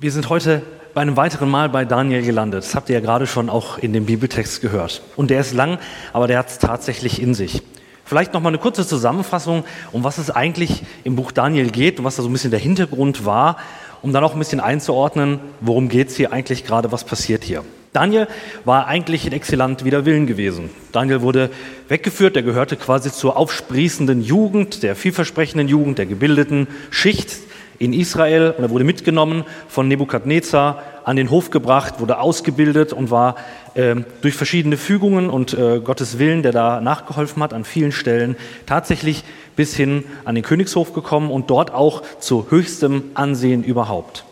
Wir sind heute bei einem weiteren Mal bei Daniel gelandet. Das habt ihr ja gerade schon auch in dem Bibeltext gehört. Und der ist lang, aber der hat es tatsächlich in sich. Vielleicht noch mal eine kurze Zusammenfassung, um was es eigentlich im Buch Daniel geht und was da so ein bisschen der Hintergrund war, um dann auch ein bisschen einzuordnen, worum geht es hier eigentlich gerade, was passiert hier. Daniel war eigentlich in Exzellent wider Willen gewesen. Daniel wurde weggeführt, er gehörte quasi zur aufsprießenden Jugend, der vielversprechenden Jugend, der gebildeten Schicht in Israel und er wurde mitgenommen von Nebukadnezar an den Hof gebracht, wurde ausgebildet und war äh, durch verschiedene Fügungen und äh, Gottes Willen, der da nachgeholfen hat, an vielen Stellen tatsächlich bis hin an den Königshof gekommen und dort auch zu höchstem Ansehen überhaupt.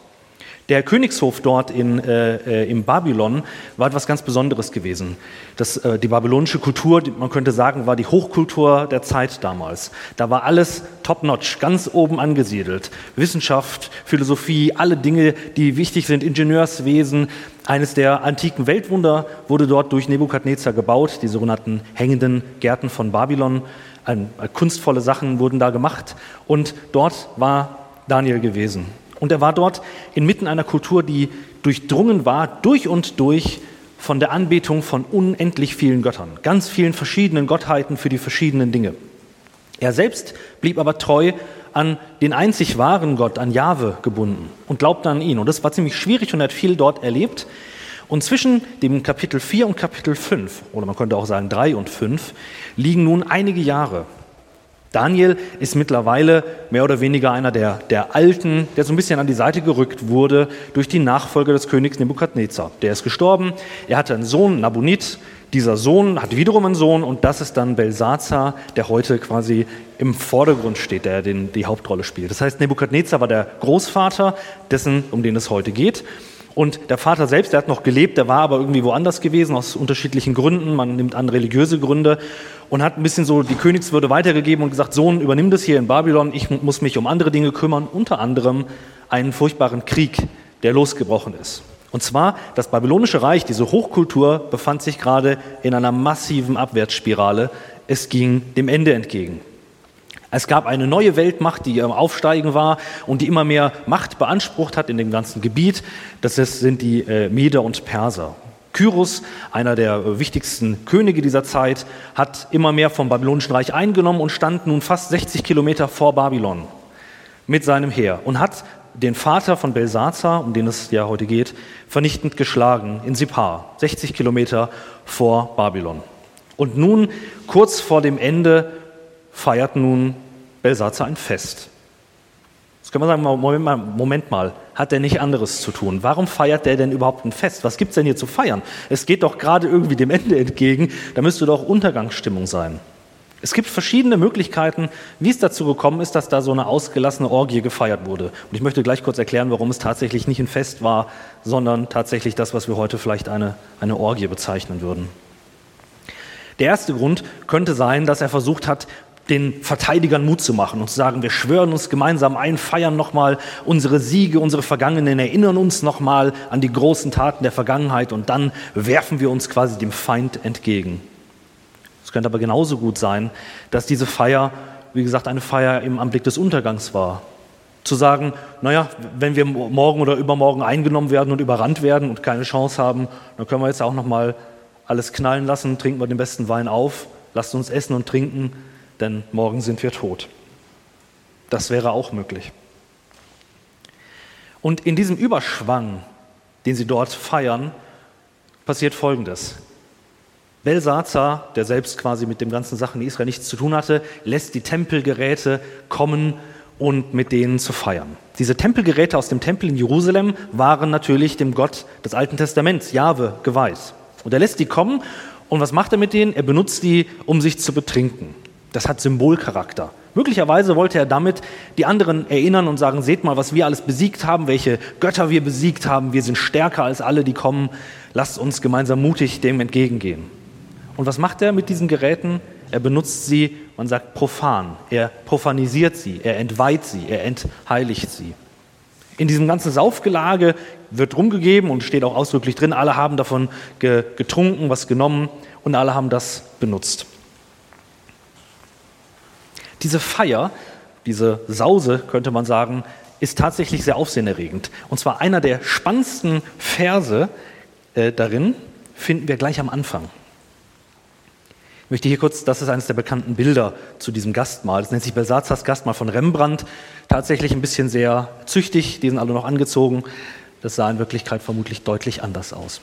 Der Königshof dort in, äh, äh, im Babylon war etwas ganz Besonderes gewesen. Das, äh, die babylonische Kultur, man könnte sagen, war die Hochkultur der Zeit damals. Da war alles top-notch, ganz oben angesiedelt. Wissenschaft, Philosophie, alle Dinge, die wichtig sind, Ingenieurswesen. Eines der antiken Weltwunder wurde dort durch Nebukadnezar gebaut, die sogenannten hängenden Gärten von Babylon. Ein, kunstvolle Sachen wurden da gemacht und dort war Daniel gewesen. Und er war dort inmitten einer Kultur, die durchdrungen war, durch und durch von der Anbetung von unendlich vielen Göttern, ganz vielen verschiedenen Gottheiten für die verschiedenen Dinge. Er selbst blieb aber treu an den einzig wahren Gott, an Jahwe gebunden und glaubte an ihn. Und das war ziemlich schwierig und er hat viel dort erlebt. Und zwischen dem Kapitel 4 und Kapitel 5, oder man könnte auch sagen 3 und 5, liegen nun einige Jahre. Daniel ist mittlerweile mehr oder weniger einer der, der Alten, der so ein bisschen an die Seite gerückt wurde durch die Nachfolge des Königs Nebukadnezar. Der ist gestorben, er hatte einen Sohn, Nabonid. Dieser Sohn hat wiederum einen Sohn und das ist dann Belsazar, der heute quasi im Vordergrund steht, der den, die Hauptrolle spielt. Das heißt, Nebukadnezar war der Großvater dessen, um den es heute geht. Und der Vater selbst, der hat noch gelebt, der war aber irgendwie woanders gewesen, aus unterschiedlichen Gründen. Man nimmt an religiöse Gründe und hat ein bisschen so die Königswürde weitergegeben und gesagt, Sohn, übernimm das hier in Babylon, ich muss mich um andere Dinge kümmern, unter anderem einen furchtbaren Krieg, der losgebrochen ist. Und zwar, das babylonische Reich, diese Hochkultur, befand sich gerade in einer massiven Abwärtsspirale. Es ging dem Ende entgegen. Es gab eine neue Weltmacht, die am Aufsteigen war und die immer mehr Macht beansprucht hat in dem ganzen Gebiet. Das sind die äh, Meder und Perser. Kyros, einer der äh, wichtigsten Könige dieser Zeit, hat immer mehr vom babylonischen Reich eingenommen und stand nun fast 60 Kilometer vor Babylon mit seinem Heer und hat den Vater von Belsazar, um den es ja heute geht, vernichtend geschlagen in Sipar, 60 Kilometer vor Babylon. Und nun, kurz vor dem Ende, feiert nun Belsatzer ein Fest. Jetzt können wir sagen, Moment mal, Moment mal, hat der nicht anderes zu tun? Warum feiert der denn überhaupt ein Fest? Was gibt es denn hier zu feiern? Es geht doch gerade irgendwie dem Ende entgegen, da müsste doch Untergangsstimmung sein. Es gibt verschiedene Möglichkeiten, wie es dazu gekommen ist, dass da so eine ausgelassene Orgie gefeiert wurde. Und ich möchte gleich kurz erklären, warum es tatsächlich nicht ein Fest war, sondern tatsächlich das, was wir heute vielleicht eine, eine Orgie bezeichnen würden. Der erste Grund könnte sein, dass er versucht hat, den Verteidigern Mut zu machen und zu sagen, wir schwören uns gemeinsam ein, feiern nochmal unsere Siege, unsere Vergangenen, erinnern uns nochmal an die großen Taten der Vergangenheit und dann werfen wir uns quasi dem Feind entgegen. Es könnte aber genauso gut sein, dass diese Feier, wie gesagt, eine Feier im Anblick des Untergangs war. Zu sagen, naja, wenn wir morgen oder übermorgen eingenommen werden und überrannt werden und keine Chance haben, dann können wir jetzt auch nochmal alles knallen lassen, trinken wir den besten Wein auf, lasst uns essen und trinken, denn morgen sind wir tot. Das wäre auch möglich. Und in diesem Überschwang, den sie dort feiern, passiert Folgendes. Belsazar, der selbst quasi mit den ganzen Sachen in Israel nichts zu tun hatte, lässt die Tempelgeräte kommen und mit denen zu feiern. Diese Tempelgeräte aus dem Tempel in Jerusalem waren natürlich dem Gott des Alten Testaments, Jahwe, geweiht. Und er lässt die kommen und was macht er mit denen? Er benutzt die, um sich zu betrinken. Das hat Symbolcharakter. Möglicherweise wollte er damit die anderen erinnern und sagen, seht mal, was wir alles besiegt haben, welche Götter wir besiegt haben, wir sind stärker als alle, die kommen, lasst uns gemeinsam mutig dem entgegengehen. Und was macht er mit diesen Geräten? Er benutzt sie, man sagt profan, er profanisiert sie, er entweiht sie, er entheiligt sie. In diesem ganzen Saufgelage wird rumgegeben und steht auch ausdrücklich drin, alle haben davon getrunken, was genommen und alle haben das benutzt. Diese Feier, diese Sause, könnte man sagen, ist tatsächlich sehr aufsehenerregend. Und zwar einer der spannendsten Verse äh, darin finden wir gleich am Anfang. Ich möchte hier kurz, das ist eines der bekannten Bilder zu diesem Gastmahl. Das nennt sich Belsazars Gastmahl von Rembrandt. Tatsächlich ein bisschen sehr züchtig, die sind alle noch angezogen. Das sah in Wirklichkeit vermutlich deutlich anders aus.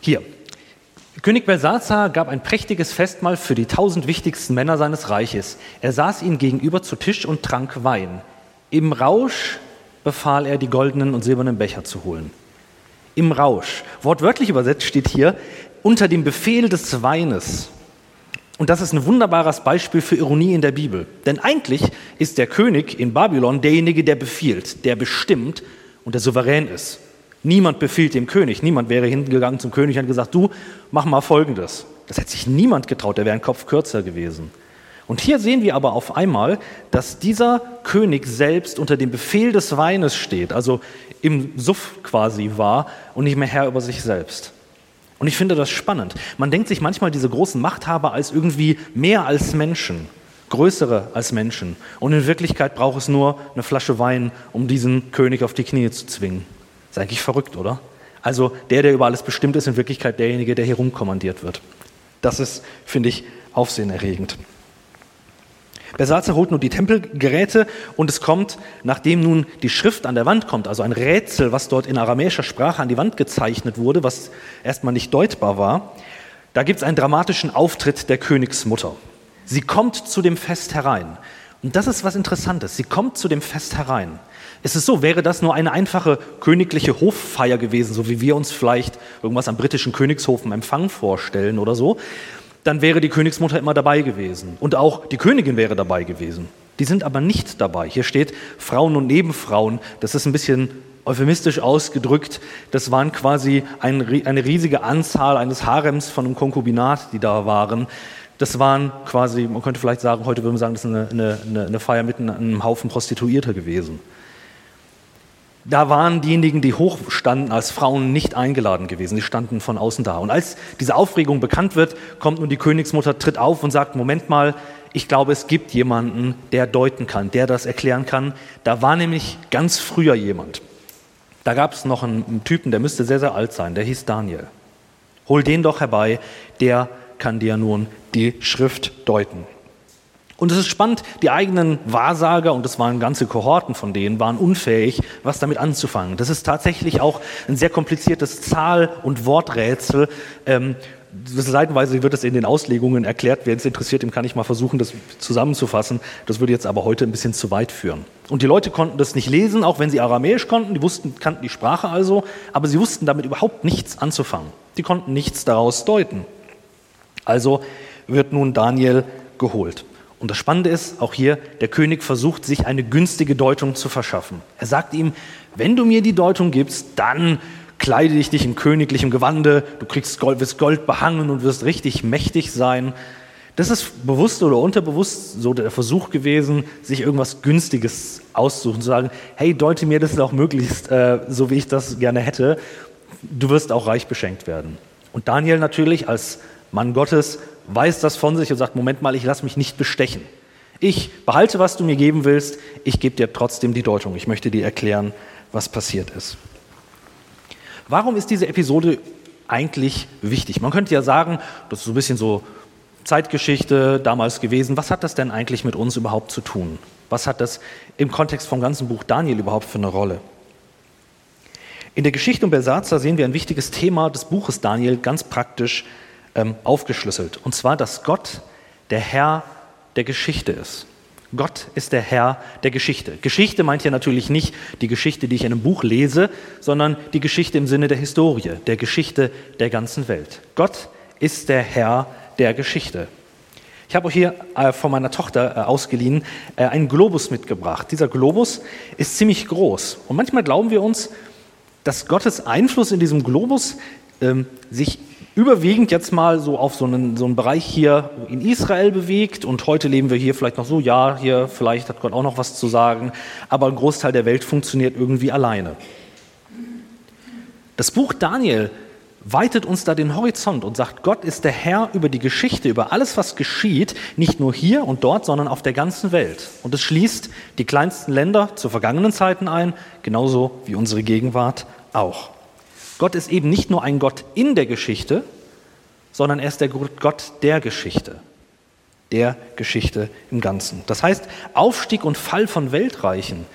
Hier, König Belsazar gab ein prächtiges Festmahl für die tausend wichtigsten Männer seines Reiches. Er saß ihnen gegenüber zu Tisch und trank Wein. Im Rausch befahl er, die goldenen und silbernen Becher zu holen. Im Rausch. Wortwörtlich übersetzt steht hier, unter dem Befehl des Weines. Und das ist ein wunderbares Beispiel für Ironie in der Bibel. Denn eigentlich ist der König in Babylon derjenige, der befiehlt, der bestimmt und der souverän ist. Niemand befiehlt dem König. Niemand wäre hingegangen zum König und gesagt, du, mach mal Folgendes. Das hätte sich niemand getraut, der wäre ein Kopf kürzer gewesen. Und hier sehen wir aber auf einmal, dass dieser König selbst unter dem Befehl des Weines steht, also im Suff quasi war und nicht mehr Herr über sich selbst. Und ich finde das spannend. Man denkt sich manchmal diese großen Machthaber als irgendwie mehr als Menschen, größere als Menschen. Und in Wirklichkeit braucht es nur eine Flasche Wein, um diesen König auf die Knie zu zwingen. Ist eigentlich verrückt, oder? Also der, der über alles bestimmt ist, in Wirklichkeit derjenige, der hier rumkommandiert wird. Das ist, finde ich, aufsehenerregend. Belsatzer holt nun die Tempelgeräte und es kommt, nachdem nun die Schrift an der Wand kommt, also ein Rätsel, was dort in aramäischer Sprache an die Wand gezeichnet wurde, was erstmal nicht deutbar war, da gibt es einen dramatischen Auftritt der Königsmutter. Sie kommt zu dem Fest herein. Und das ist was Interessantes. Sie kommt zu dem Fest herein. Es ist so, wäre das nur eine einfache königliche Hoffeier gewesen, so wie wir uns vielleicht irgendwas am britischen Königshof im Empfang vorstellen oder so, dann wäre die Königsmutter immer dabei gewesen. Und auch die Königin wäre dabei gewesen. Die sind aber nicht dabei. Hier steht Frauen und Nebenfrauen. Das ist ein bisschen euphemistisch ausgedrückt. Das waren quasi ein, eine riesige Anzahl eines Harems von einem Konkubinat, die da waren. Das waren quasi, man könnte vielleicht sagen, heute würde man sagen, das ist eine, eine, eine Feier mit einem Haufen Prostituierter gewesen da waren diejenigen, die hoch standen, als Frauen nicht eingeladen gewesen. Sie standen von außen da. Und als diese Aufregung bekannt wird, kommt nun die Königsmutter, tritt auf und sagt, Moment mal, ich glaube, es gibt jemanden, der deuten kann, der das erklären kann. Da war nämlich ganz früher jemand. Da gab es noch einen, einen Typen, der müsste sehr, sehr alt sein, der hieß Daniel. Hol den doch herbei, der kann dir nun die Schrift deuten. Und es ist spannend, die eigenen Wahrsager, und das waren ganze Kohorten von denen, waren unfähig, was damit anzufangen. Das ist tatsächlich auch ein sehr kompliziertes Zahl- und Worträtsel. Ähm, seitenweise wird es in den Auslegungen erklärt. Wer es interessiert, dem kann ich mal versuchen, das zusammenzufassen. Das würde jetzt aber heute ein bisschen zu weit führen. Und die Leute konnten das nicht lesen, auch wenn sie Aramäisch konnten. Die wussten, kannten die Sprache also, aber sie wussten damit überhaupt nichts anzufangen. Die konnten nichts daraus deuten. Also wird nun Daniel geholt. Und das Spannende ist, auch hier, der König versucht, sich eine günstige Deutung zu verschaffen. Er sagt ihm, wenn du mir die Deutung gibst, dann kleide ich dich in königlichem Gewande, du kriegst Gold, wirst Gold behangen und wirst richtig mächtig sein. Das ist bewusst oder unterbewusst so der Versuch gewesen, sich irgendwas Günstiges auszusuchen, zu sagen, hey, deute mir das auch möglichst äh, so, wie ich das gerne hätte. Du wirst auch reich beschenkt werden. Und Daniel natürlich als Mann Gottes weiß das von sich und sagt, Moment mal, ich lasse mich nicht bestechen. Ich behalte, was du mir geben willst, ich gebe dir trotzdem die Deutung. Ich möchte dir erklären, was passiert ist. Warum ist diese Episode eigentlich wichtig? Man könnte ja sagen, das ist so ein bisschen so Zeitgeschichte damals gewesen. Was hat das denn eigentlich mit uns überhaupt zu tun? Was hat das im Kontext vom ganzen Buch Daniel überhaupt für eine Rolle? In der Geschichte um Belsazar sehen wir ein wichtiges Thema des Buches Daniel ganz praktisch ähm, aufgeschlüsselt. Und zwar, dass Gott der Herr der Geschichte ist. Gott ist der Herr der Geschichte. Geschichte meint ja natürlich nicht die Geschichte, die ich in einem Buch lese, sondern die Geschichte im Sinne der Historie, der Geschichte der ganzen Welt. Gott ist der Herr der Geschichte. Ich habe auch hier äh, von meiner Tochter äh, ausgeliehen äh, einen Globus mitgebracht. Dieser Globus ist ziemlich groß. Und manchmal glauben wir uns, dass Gottes Einfluss in diesem Globus ähm, sich überwiegend jetzt mal so auf so einen, so einen Bereich hier in Israel bewegt und heute leben wir hier vielleicht noch so, ja, hier vielleicht hat Gott auch noch was zu sagen, aber ein Großteil der Welt funktioniert irgendwie alleine. Das Buch Daniel weitet uns da den Horizont und sagt, Gott ist der Herr über die Geschichte, über alles, was geschieht, nicht nur hier und dort, sondern auf der ganzen Welt. Und es schließt die kleinsten Länder zu vergangenen Zeiten ein, genauso wie unsere Gegenwart auch. Gott ist eben nicht nur ein Gott in der Geschichte, sondern er ist der Gott der Geschichte, der Geschichte im Ganzen. Das heißt, Aufstieg und Fall von Weltreichen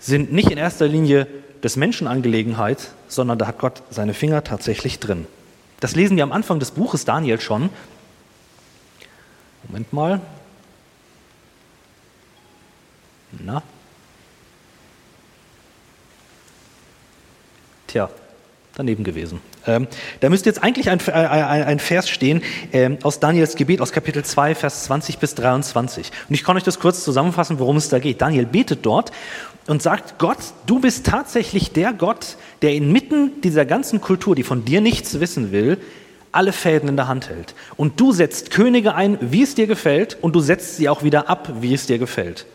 sind nicht in erster Linie des Menschen Angelegenheit, sondern da hat Gott seine Finger tatsächlich drin. Das lesen wir am Anfang des Buches Daniel schon. Moment mal. Na? Tja, daneben gewesen. Ähm, da müsste jetzt eigentlich ein, äh, ein, Vers stehen ähm, aus Daniels Gebet, aus Kapitel 2, Vers 20 bis 23. Und ich kann euch das kurz zusammenfassen, worum es da geht. Daniel betet dort und sagt, Gott, du bist tatsächlich der Gott, der inmitten dieser ganzen Kultur, die von dir nichts wissen will, alle Fäden in der Hand hält. Und du setzt Könige ein, wie es dir gefällt, und du setzt sie auch wieder ab, wie es dir gefällt.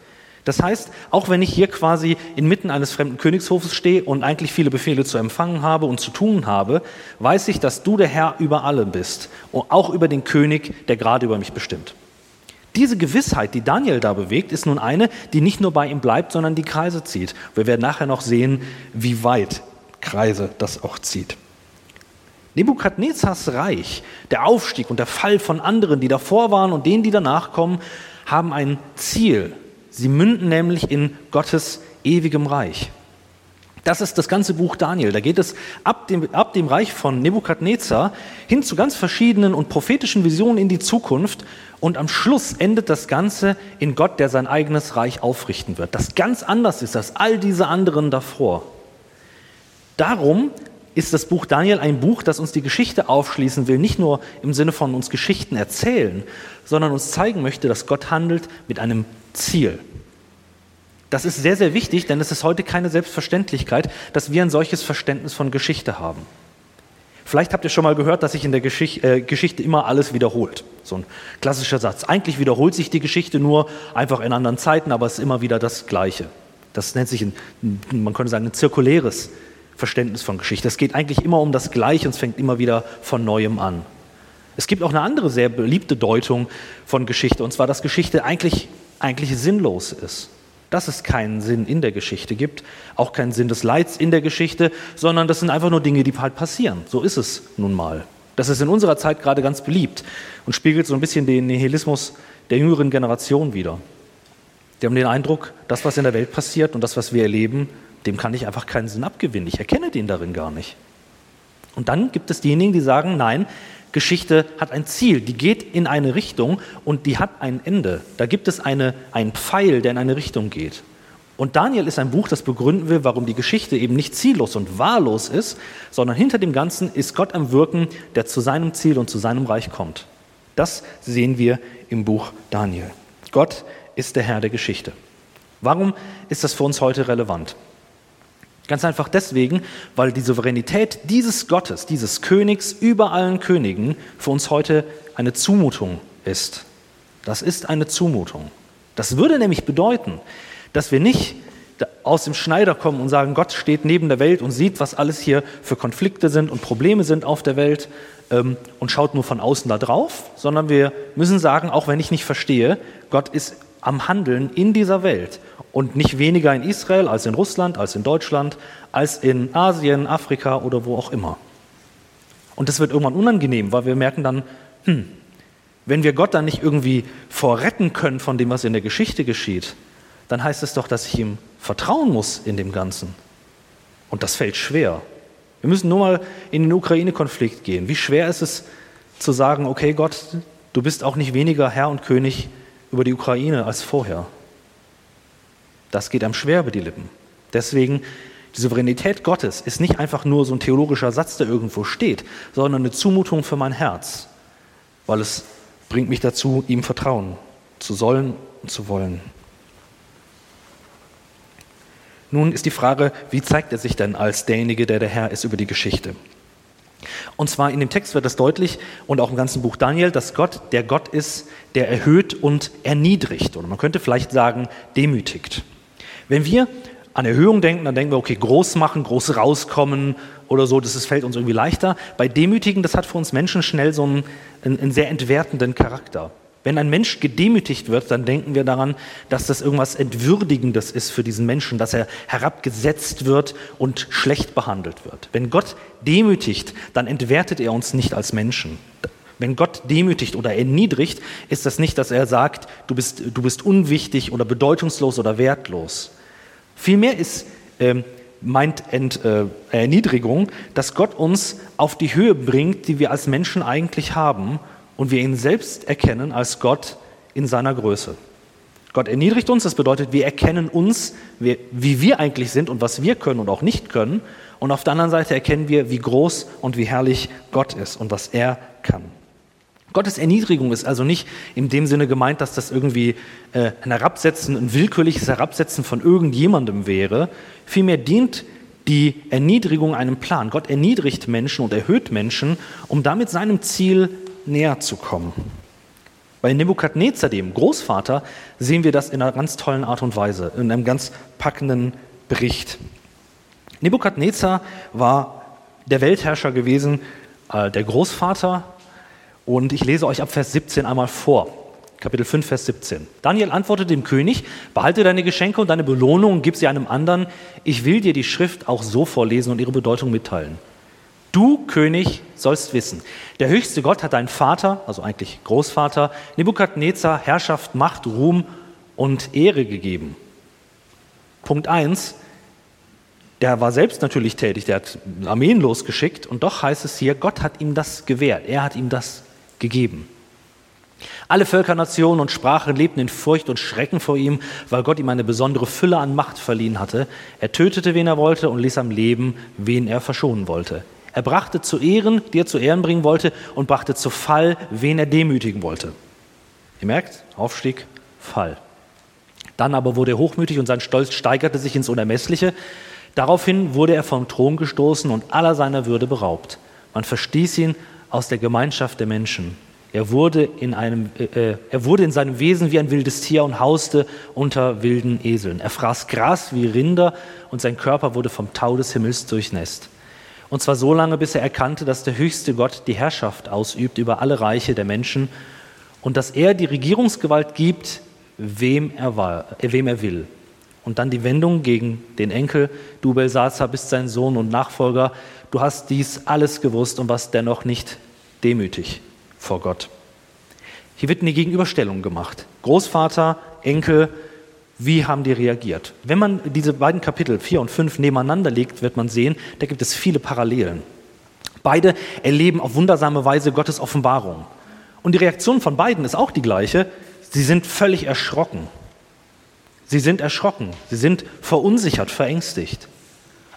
Das heißt, auch wenn ich hier quasi inmitten eines fremden Königshofes stehe und eigentlich viele Befehle zu empfangen habe und zu tun habe, weiß ich, dass du der Herr über alle bist und auch über den König, der gerade über mich bestimmt. Diese Gewissheit, die Daniel da bewegt, ist nun eine, die nicht nur bei ihm bleibt, sondern die Kreise zieht. Wir werden nachher noch sehen, wie weit Kreise das auch zieht. Nebukadnezars Reich, der Aufstieg und der Fall von anderen, die davor waren und denen, die danach kommen, haben ein Ziel. Sie münden nämlich in Gottes ewigem Reich. Das ist das ganze Buch Daniel. Da geht es ab dem, ab dem Reich von Nebukadnezar hin zu ganz verschiedenen und prophetischen Visionen in die Zukunft. Und am Schluss endet das Ganze in Gott, der sein eigenes Reich aufrichten wird. Das ganz anders ist als all diese anderen davor. Darum ist das Buch Daniel ein Buch, das uns die Geschichte aufschließen will, nicht nur im Sinne von uns Geschichten erzählen, sondern uns zeigen möchte, dass Gott handelt mit einem Ziel. Das ist sehr, sehr wichtig, denn es ist heute keine Selbstverständlichkeit, dass wir ein solches Verständnis von Geschichte haben. Vielleicht habt ihr schon mal gehört, dass sich in der Geschichte, äh, Geschichte immer alles wiederholt. So ein klassischer Satz. Eigentlich wiederholt sich die Geschichte nur einfach in anderen Zeiten, aber es ist immer wieder das Gleiche. Das nennt sich, ein, man könnte sagen, ein zirkuläres Verständnis von Geschichte. Es geht eigentlich immer um das Gleiche und es fängt immer wieder von Neuem an. Es gibt auch eine andere sehr beliebte Deutung von Geschichte, und zwar, dass Geschichte eigentlich, eigentlich sinnlos ist dass es keinen Sinn in der Geschichte gibt, auch keinen Sinn des Leids in der Geschichte, sondern das sind einfach nur Dinge, die halt passieren. So ist es nun mal. Das ist in unserer Zeit gerade ganz beliebt und spiegelt so ein bisschen den Nihilismus der jüngeren Generation wider. Die haben den Eindruck, das, was in der Welt passiert und das, was wir erleben, dem kann ich einfach keinen Sinn abgewinnen. Ich erkenne den darin gar nicht. Und dann gibt es diejenigen, die sagen, nein, Geschichte hat ein Ziel, die geht in eine Richtung und die hat ein Ende. Da gibt es eine, einen Pfeil, der in eine Richtung geht. Und Daniel ist ein Buch, das begründen will, warum die Geschichte eben nicht ziellos und wahllos ist, sondern hinter dem Ganzen ist Gott am Wirken, der zu seinem Ziel und zu seinem Reich kommt. Das sehen wir im Buch Daniel. Gott ist der Herr der Geschichte. Warum ist das für uns heute relevant? Ganz einfach deswegen, weil die Souveränität dieses Gottes, dieses Königs über allen Königen für uns heute eine Zumutung ist. Das ist eine Zumutung. Das würde nämlich bedeuten, dass wir nicht aus dem Schneider kommen und sagen, Gott steht neben der Welt und sieht, was alles hier für Konflikte sind und Probleme sind auf der Welt ähm, und schaut nur von außen da drauf, sondern wir müssen sagen, auch wenn ich nicht verstehe, Gott ist am Handeln in dieser Welt und nicht weniger in Israel als in Russland, als in Deutschland, als in Asien, Afrika oder wo auch immer. Und das wird irgendwann unangenehm, weil wir merken dann, hm, wenn wir Gott dann nicht irgendwie vorretten können von dem, was in der Geschichte geschieht, dann heißt es doch, dass ich ihm vertrauen muss in dem Ganzen. Und das fällt schwer. Wir müssen nur mal in den Ukraine-Konflikt gehen. Wie schwer ist es zu sagen, okay Gott, du bist auch nicht weniger Herr und König über die Ukraine als vorher. Das geht einem schwer über die Lippen. Deswegen, die Souveränität Gottes ist nicht einfach nur so ein theologischer Satz, der irgendwo steht, sondern eine Zumutung für mein Herz, weil es bringt mich dazu, ihm vertrauen zu sollen und zu wollen. Nun ist die Frage, wie zeigt er sich denn als derjenige, der der Herr ist über die Geschichte? Und zwar in dem Text wird es deutlich und auch im ganzen Buch Daniel, dass Gott der Gott ist, der erhöht und erniedrigt oder man könnte vielleicht sagen demütigt. Wenn wir an Erhöhung denken, dann denken wir, okay, groß machen, groß rauskommen oder so, das fällt uns irgendwie leichter. Bei Demütigen, das hat für uns Menschen schnell so einen, einen sehr entwertenden Charakter. Wenn ein Mensch gedemütigt wird, dann denken wir daran, dass das irgendwas Entwürdigendes ist für diesen Menschen, dass er herabgesetzt wird und schlecht behandelt wird. Wenn Gott demütigt, dann entwertet er uns nicht als Menschen. Wenn Gott demütigt oder erniedrigt, ist das nicht, dass er sagt, du bist, du bist unwichtig oder bedeutungslos oder wertlos. Vielmehr ist, äh, meint Ent, äh, Erniedrigung, dass Gott uns auf die Höhe bringt, die wir als Menschen eigentlich haben und wir ihn selbst erkennen als Gott in seiner Größe. Gott erniedrigt uns, das bedeutet, wir erkennen uns, wie wir eigentlich sind und was wir können und auch nicht können. Und auf der anderen Seite erkennen wir, wie groß und wie herrlich Gott ist und was er kann. Gottes Erniedrigung ist also nicht in dem Sinne gemeint, dass das irgendwie äh, ein Herabsetzen, ein willkürliches Herabsetzen von irgendjemandem wäre. Vielmehr dient die Erniedrigung einem Plan. Gott erniedrigt Menschen und erhöht Menschen, um damit seinem Ziel näher zu kommen. Bei Nebukadnezar, dem Großvater, sehen wir das in einer ganz tollen Art und Weise, in einem ganz packenden Bericht. Nebukadnezar war der Weltherrscher gewesen, äh, der Großvater und ich lese euch ab Vers 17 einmal vor. Kapitel 5, Vers 17. Daniel antwortete dem König, behalte deine Geschenke und deine Belohnung und gib sie einem anderen. Ich will dir die Schrift auch so vorlesen und ihre Bedeutung mitteilen. Du, König, sollst wissen, der höchste Gott hat deinen Vater, also eigentlich Großvater, Nebukadnezar, Herrschaft, Macht, Ruhm und Ehre gegeben. Punkt 1, der war selbst natürlich tätig, der hat Armeen losgeschickt und doch heißt es hier, Gott hat ihm das gewährt, er hat ihm das gegeben. Alle Völker, Nationen und Sprachen lebten in Furcht und Schrecken vor ihm, weil Gott ihm eine besondere Fülle an Macht verliehen hatte. Er tötete, wen er wollte, und ließ am Leben, wen er verschonen wollte. Er brachte zu Ehren, die er zu Ehren bringen wollte, und brachte zu Fall, wen er demütigen wollte. Ihr merkt, Aufstieg, Fall. Dann aber wurde er hochmütig und sein Stolz steigerte sich ins Unermessliche. Daraufhin wurde er vom Thron gestoßen und aller seiner Würde beraubt. Man verstieß ihn aus der Gemeinschaft der Menschen. Er wurde, in einem, äh, äh, er wurde in seinem Wesen wie ein wildes Tier und hauste unter wilden Eseln. Er fraß Gras wie Rinder und sein Körper wurde vom Tau des Himmels durchnässt. Und zwar so lange, bis er erkannte, dass der höchste Gott die Herrschaft ausübt über alle Reiche der Menschen und dass er die Regierungsgewalt gibt, wem er, war, äh, wem er will. Und dann die Wendung gegen den Enkel, du Belsazar bist sein Sohn und Nachfolger, du hast dies alles gewusst und warst dennoch nicht demütig vor Gott. Hier wird eine Gegenüberstellung gemacht. Großvater, Enkel, wie haben die reagiert? Wenn man diese beiden Kapitel 4 und 5 nebeneinander legt, wird man sehen, da gibt es viele Parallelen. Beide erleben auf wundersame Weise Gottes Offenbarung. Und die Reaktion von beiden ist auch die gleiche. Sie sind völlig erschrocken. Sie sind erschrocken. Sie sind verunsichert, verängstigt.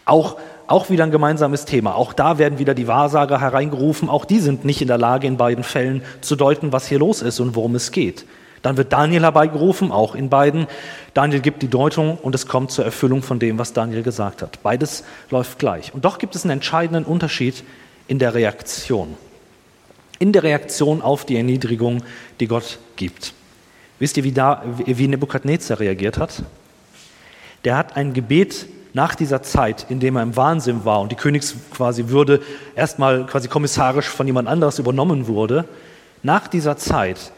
Auch auch wieder ein gemeinsames Thema. Auch da werden wieder die Wahrsager hereingerufen. Auch die sind nicht in der Lage, in beiden Fällen zu deuten, was hier los ist und worum es geht. Dann wird Daniel herbeigerufen, auch in beiden. Daniel gibt die Deutung und es kommt zur Erfüllung von dem, was Daniel gesagt hat. Beides läuft gleich. Und doch gibt es einen entscheidenden Unterschied in der Reaktion. In der Reaktion auf die Erniedrigung, die Gott gibt. Wisst ihr, wie, da, wie Nebukadnezar reagiert hat? Der hat ein Gebet nach dieser Zeit, in dem er im Wahnsinn war und die Königs quasi Würde erstmal quasi kommissarisch von jemand anderes übernommen wurde, nach dieser Zeit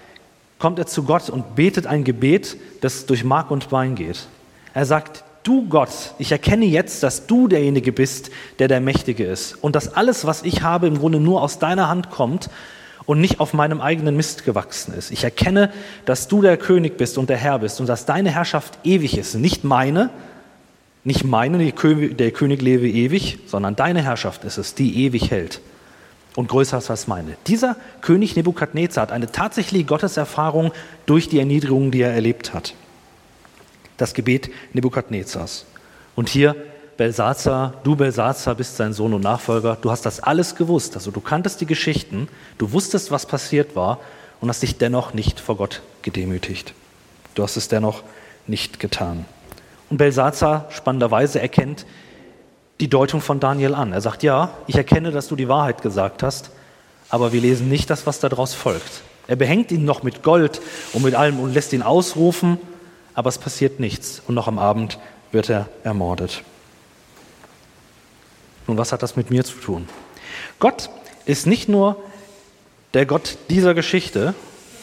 kommt er zu Gott und betet ein Gebet, das durch Mark und Bein geht. Er sagt, du Gott, ich erkenne jetzt, dass du derjenige bist, der der Mächtige ist und dass alles, was ich habe, im Grunde nur aus deiner Hand kommt und nicht auf meinem eigenen Mist gewachsen ist. Ich erkenne, dass du der König bist und der Herr bist und dass deine Herrschaft ewig ist, nicht meine, nicht meine, der König lebe ewig, sondern deine Herrschaft ist es, die ewig hält und größer ist als meine. Dieser König Nebukadnezar hat eine tatsächliche Gotteserfahrung durch die Erniedrigung, die er erlebt hat. Das Gebet Nebukadnezars. Und hier Belsazar, du Belsazar bist sein Sohn und Nachfolger, du hast das alles gewusst, also du kanntest die Geschichten, du wusstest, was passiert war und hast dich dennoch nicht vor Gott gedemütigt. Du hast es dennoch nicht getan. Und Belsazar spannenderweise erkennt die Deutung von Daniel an. Er sagt, ja, ich erkenne, dass du die Wahrheit gesagt hast, aber wir lesen nicht das, was daraus folgt. Er behängt ihn noch mit Gold und mit allem und lässt ihn ausrufen, aber es passiert nichts. Und noch am Abend wird er ermordet. Nun, was hat das mit mir zu tun? Gott ist nicht nur der Gott dieser Geschichte,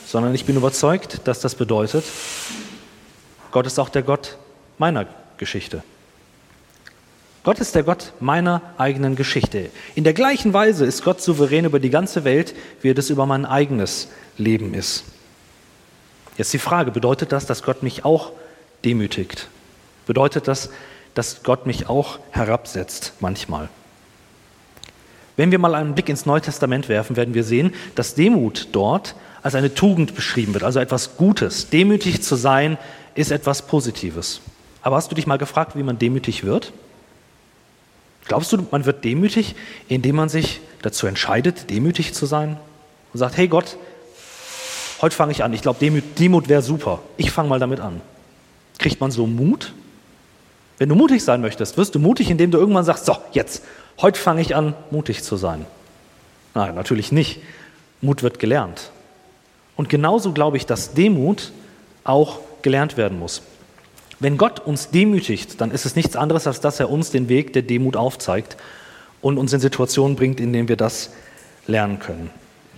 sondern ich bin überzeugt, dass das bedeutet, Gott ist auch der Gott meiner Geschichte. Gott ist der Gott meiner eigenen Geschichte. In der gleichen Weise ist Gott souverän über die ganze Welt, wie er das über mein eigenes Leben ist. Jetzt die Frage, bedeutet das, dass Gott mich auch demütigt? Bedeutet das, dass Gott mich auch herabsetzt manchmal? Wenn wir mal einen Blick ins Neue Testament werfen, werden wir sehen, dass Demut dort als eine Tugend beschrieben wird, also etwas Gutes. Demütig zu sein ist etwas Positives. Aber hast du dich mal gefragt, wie man demütig wird? Glaubst du, man wird demütig, indem man sich dazu entscheidet, demütig zu sein? Und sagt, hey Gott, heute fange ich an. Ich glaube, Demut, Demut wäre super. Ich fange mal damit an. Kriegt man so Mut? Wenn du mutig sein möchtest, wirst du mutig, indem du irgendwann sagst, so, jetzt, heute fange ich an, mutig zu sein. Nein, natürlich nicht. Mut wird gelernt. Und genauso glaube ich, dass Demut auch gelernt werden muss. Wenn Gott uns demütigt, dann ist es nichts anderes, als dass er uns den Weg der Demut aufzeigt und uns in Situationen bringt, in denen wir das lernen können.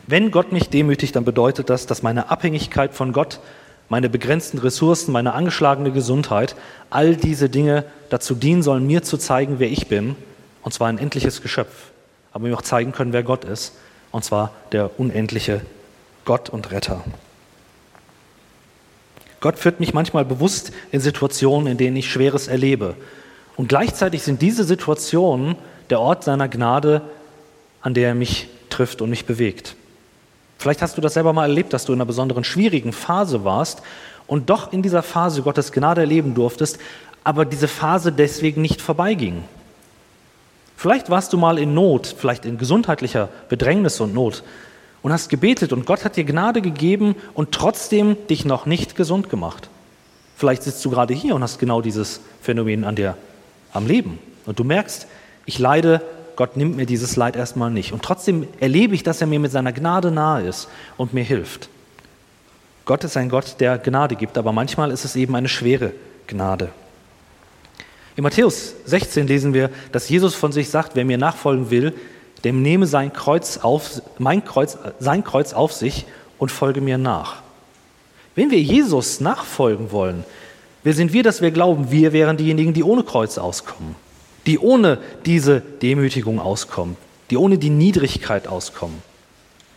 Wenn Gott mich demütigt, dann bedeutet das, dass meine Abhängigkeit von Gott, meine begrenzten Ressourcen, meine angeschlagene Gesundheit, all diese Dinge dazu dienen sollen, mir zu zeigen, wer ich bin, und zwar ein endliches Geschöpf, aber mir auch zeigen können, wer Gott ist, und zwar der unendliche Gott und Retter. Gott führt mich manchmal bewusst in Situationen, in denen ich Schweres erlebe. Und gleichzeitig sind diese Situationen der Ort seiner Gnade, an der er mich trifft und mich bewegt. Vielleicht hast du das selber mal erlebt, dass du in einer besonderen schwierigen Phase warst und doch in dieser Phase Gottes Gnade erleben durftest, aber diese Phase deswegen nicht vorbeiging. Vielleicht warst du mal in Not, vielleicht in gesundheitlicher Bedrängnis und Not und hast gebetet und Gott hat dir Gnade gegeben und trotzdem dich noch nicht gesund gemacht. Vielleicht sitzt du gerade hier und hast genau dieses Phänomen an dir am Leben und du merkst, ich leide, Gott nimmt mir dieses Leid erstmal nicht. Und trotzdem erlebe ich, dass er mir mit seiner Gnade nahe ist und mir hilft. Gott ist ein Gott, der Gnade gibt, aber manchmal ist es eben eine schwere Gnade. In Matthäus 16 lesen wir, dass Jesus von sich sagt, wer mir nachfolgen will, dem nehme sein Kreuz auf, mein Kreuz, sein Kreuz auf sich und folge mir nach. Wenn wir Jesus nachfolgen wollen, wer sind wir, dass wir glauben, wir wären diejenigen, die ohne Kreuz auskommen, die ohne diese Demütigung auskommen, die ohne die Niedrigkeit auskommen.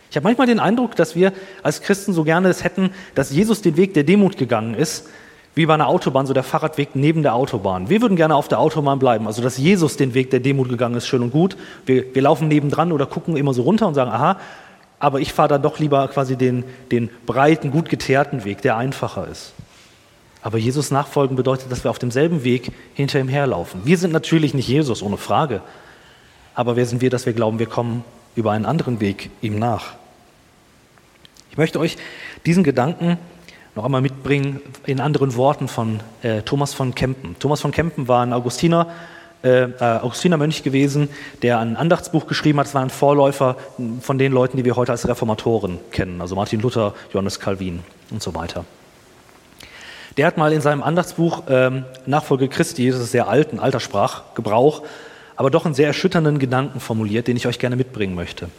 Ich habe manchmal den Eindruck, dass wir als Christen so gerne es hätten, dass Jesus den Weg der Demut gegangen ist, wie bei einer Autobahn, so der Fahrradweg neben der Autobahn. Wir würden gerne auf der Autobahn bleiben, also dass Jesus den Weg der Demut gegangen ist, schön und gut. Wir, wir laufen nebendran oder gucken immer so runter und sagen, aha, aber ich fahre dann doch lieber quasi den, den breiten, gut geteerten Weg, der einfacher ist. Aber Jesus nachfolgen bedeutet, dass wir auf demselben Weg hinter ihm herlaufen. Wir sind natürlich nicht Jesus, ohne Frage. Aber wer sind wir, dass wir glauben, wir kommen über einen anderen Weg ihm nach? Ich möchte euch diesen Gedanken noch einmal mitbringen in anderen Worten von äh, Thomas von Kempen. Thomas von Kempen war ein Augustiner, äh, äh, Augustinermönch gewesen, der ein Andachtsbuch geschrieben hat. Es war ein Vorläufer von den Leuten, die wir heute als Reformatoren kennen, also Martin Luther, Johannes Calvin und so weiter. Der hat mal in seinem Andachtsbuch ähm, Nachfolge Christi, das ist sehr alt, ein alter Sprachgebrauch, aber doch einen sehr erschütternden Gedanken formuliert, den ich euch gerne mitbringen möchte.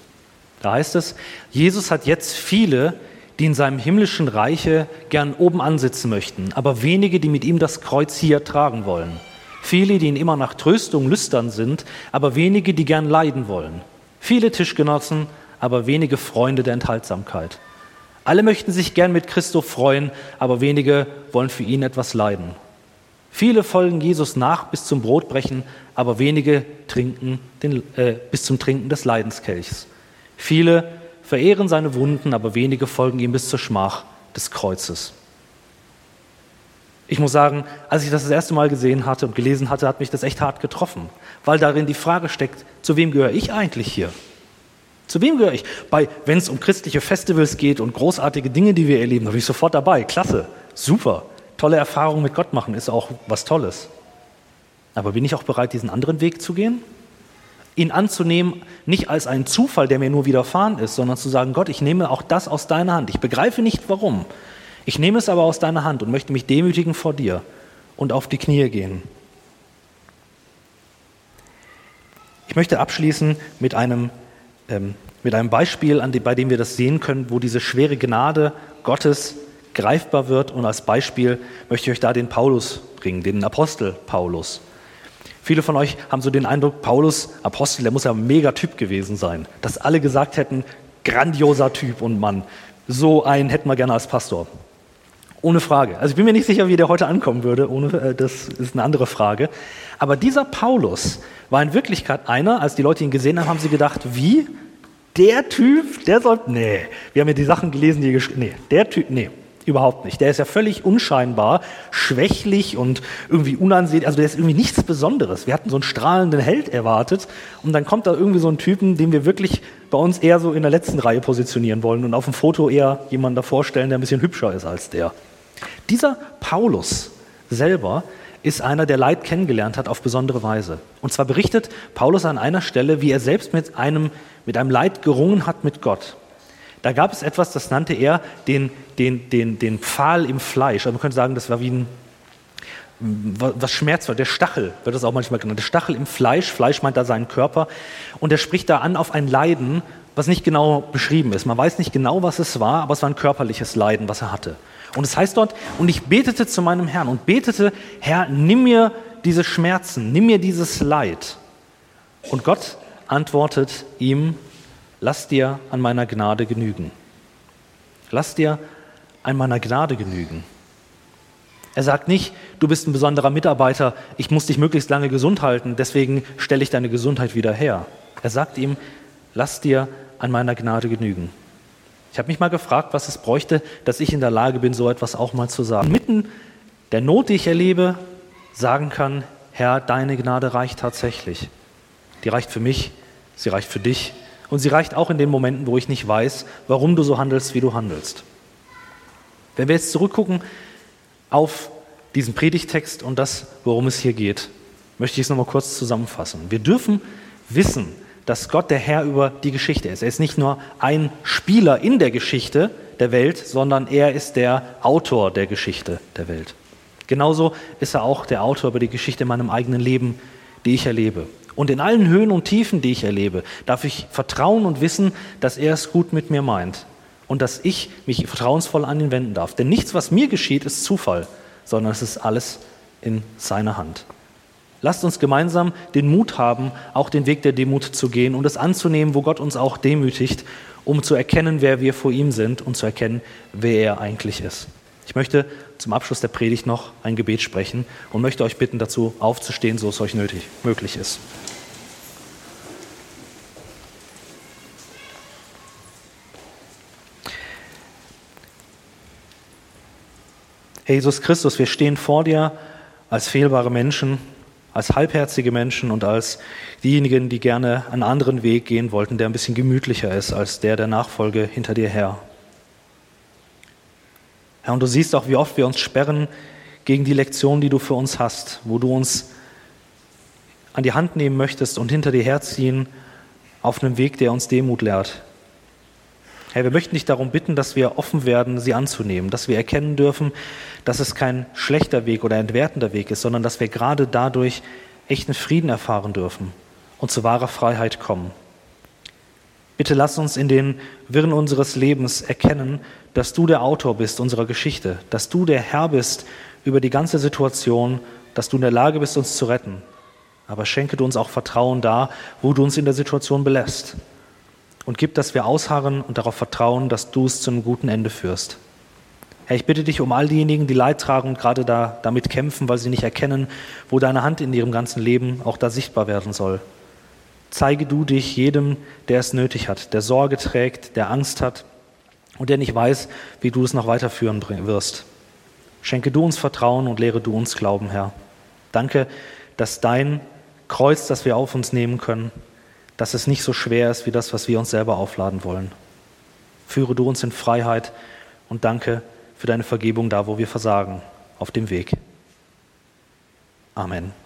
Da heißt es, Jesus hat jetzt viele, die in seinem himmlischen Reiche gern oben ansitzen möchten, aber wenige, die mit ihm das Kreuz hier tragen wollen. Viele, die ihn immer nach Tröstung lüstern sind, aber wenige, die gern leiden wollen. Viele Tischgenossen, aber wenige Freunde der Enthaltsamkeit. Alle möchten sich gern mit Christo freuen, aber wenige wollen für ihn etwas leiden. Viele folgen Jesus nach bis zum Brotbrechen, aber wenige trinken den, äh, bis zum Trinken des Leidenskelchs. Viele verehren seine Wunden, aber wenige folgen ihm bis zur Schmach des Kreuzes. Ich muss sagen, als ich das das erste Mal gesehen hatte und gelesen hatte, hat mich das echt hart getroffen, weil darin die Frage steckt, zu wem gehöre ich eigentlich hier? Zu wem gehöre ich? wenn es um christliche Festivals geht und großartige Dinge, die wir erleben, da bin ich sofort dabei. Klasse, super, tolle Erfahrungen mit Gott machen ist auch was Tolles. Aber bin ich auch bereit, diesen anderen Weg zu gehen? ihn anzunehmen, nicht als einen Zufall, der mir nur widerfahren ist, sondern zu sagen, Gott, ich nehme auch das aus deiner Hand. Ich begreife nicht warum. Ich nehme es aber aus deiner Hand und möchte mich demütigen vor dir und auf die Knie gehen. Ich möchte abschließen mit einem, ähm, mit einem Beispiel, dem, bei dem wir das sehen können, wo diese schwere Gnade Gottes greifbar wird. Und als Beispiel möchte ich euch da den Paulus bringen, den Apostel Paulus. Viele von euch haben so den Eindruck, Paulus, Apostel, der muss ja ein Megatyp gewesen sein, dass alle gesagt hätten, grandioser Typ und Mann, so einen hätten wir gerne als Pastor. Ohne Frage. Also ich bin mir nicht sicher, wie der heute ankommen würde, ohne, äh, das ist eine andere Frage. Aber dieser Paulus war in Wirklichkeit einer, als die Leute ihn gesehen haben, haben sie gedacht, wie? Der Typ, der soll, nee, wir haben ja die Sachen gelesen, die, nee, der Typ, nee, Überhaupt nicht. Der ist ja völlig unscheinbar, schwächlich und irgendwie unansehnlich. Also der ist irgendwie nichts Besonderes. Wir hatten so einen strahlenden Held erwartet und dann kommt da irgendwie so ein Typen, den wir wirklich bei uns eher so in der letzten Reihe positionieren wollen und auf dem Foto eher jemanden da vorstellen, der ein bisschen hübscher ist als der. Dieser Paulus selber ist einer, der Leid kennengelernt hat auf besondere Weise. Und zwar berichtet Paulus an einer Stelle, wie er selbst mit einem, mit einem Leid gerungen hat mit Gott. Da gab es etwas, das nannte er den, den, den, den Pfahl im Fleisch. Also man könnte sagen, das war wie ein, was schmerzvoll, der Stachel wird das auch manchmal genannt. Der Stachel im Fleisch, Fleisch meint da seinen Körper. Und er spricht da an auf ein Leiden, was nicht genau beschrieben ist. Man weiß nicht genau, was es war, aber es war ein körperliches Leiden, was er hatte. Und es heißt dort, und ich betete zu meinem Herrn und betete, Herr, nimm mir diese Schmerzen, nimm mir dieses Leid. Und Gott antwortet ihm, lass dir an meiner Gnade genügen. Lass dir an meiner Gnade genügen. Er sagt nicht, du bist ein besonderer Mitarbeiter, ich muss dich möglichst lange gesund halten, deswegen stelle ich deine Gesundheit wieder her. Er sagt ihm, lass dir an meiner Gnade genügen. Ich habe mich mal gefragt, was es bräuchte, dass ich in der Lage bin, so etwas auch mal zu sagen. Mitten der Not, die ich erlebe, sagen kann, Herr, deine Gnade reicht tatsächlich. Die reicht für mich, sie reicht für dich, und sie reicht auch in den Momenten, wo ich nicht weiß, warum du so handelst, wie du handelst. Wenn wir jetzt zurückgucken auf diesen Predigtext und das, worum es hier geht, möchte ich es nochmal kurz zusammenfassen. Wir dürfen wissen, dass Gott der Herr über die Geschichte ist. Er ist nicht nur ein Spieler in der Geschichte der Welt, sondern er ist der Autor der Geschichte der Welt. Genauso ist er auch der Autor über die Geschichte in meinem eigenen Leben, die ich erlebe. Und in allen Höhen und Tiefen, die ich erlebe, darf ich vertrauen und wissen, dass er es gut mit mir meint und dass ich mich vertrauensvoll an ihn wenden darf. Denn nichts, was mir geschieht, ist Zufall, sondern es ist alles in seiner Hand. Lasst uns gemeinsam den Mut haben, auch den Weg der Demut zu gehen und es anzunehmen, wo Gott uns auch demütigt, um zu erkennen, wer wir vor ihm sind und zu erkennen, wer er eigentlich ist. Ich möchte zum Abschluss der Predigt noch ein Gebet sprechen und möchte euch bitten, dazu aufzustehen, so es euch nötig, möglich ist. Herr Jesus Christus, wir stehen vor dir als fehlbare Menschen, als halbherzige Menschen und als diejenigen, die gerne einen anderen Weg gehen wollten, der ein bisschen gemütlicher ist als der der Nachfolge hinter dir her. Herr, und du siehst auch, wie oft wir uns sperren gegen die Lektion, die du für uns hast, wo du uns an die Hand nehmen möchtest und hinter dir herziehen auf einem Weg, der uns Demut lehrt, Herr, wir möchten dich darum bitten, dass wir offen werden, sie anzunehmen, dass wir erkennen dürfen, dass es kein schlechter Weg oder entwertender Weg ist, sondern dass wir gerade dadurch echten Frieden erfahren dürfen und zu wahrer Freiheit kommen. Bitte lass uns in den Wirren unseres Lebens erkennen, dass du der Autor bist unserer Geschichte, dass du der Herr bist über die ganze Situation, dass du in der Lage bist, uns zu retten. Aber schenke du uns auch Vertrauen da, wo du uns in der Situation belässt und gib, dass wir ausharren und darauf vertrauen, dass du es zu einem guten Ende führst. Herr, ich bitte dich um all diejenigen, die Leid tragen und gerade da, damit kämpfen, weil sie nicht erkennen, wo deine Hand in ihrem ganzen Leben auch da sichtbar werden soll. Zeige du dich jedem, der es nötig hat, der Sorge trägt, der Angst hat und der nicht weiß, wie du es noch weiterführen wirst. Schenke du uns Vertrauen und lehre du uns Glauben, Herr. Danke, dass dein Kreuz, das wir auf uns nehmen können, dass es nicht so schwer ist wie das, was wir uns selber aufladen wollen. Führe du uns in Freiheit und danke für deine Vergebung da, wo wir versagen, auf dem Weg. Amen.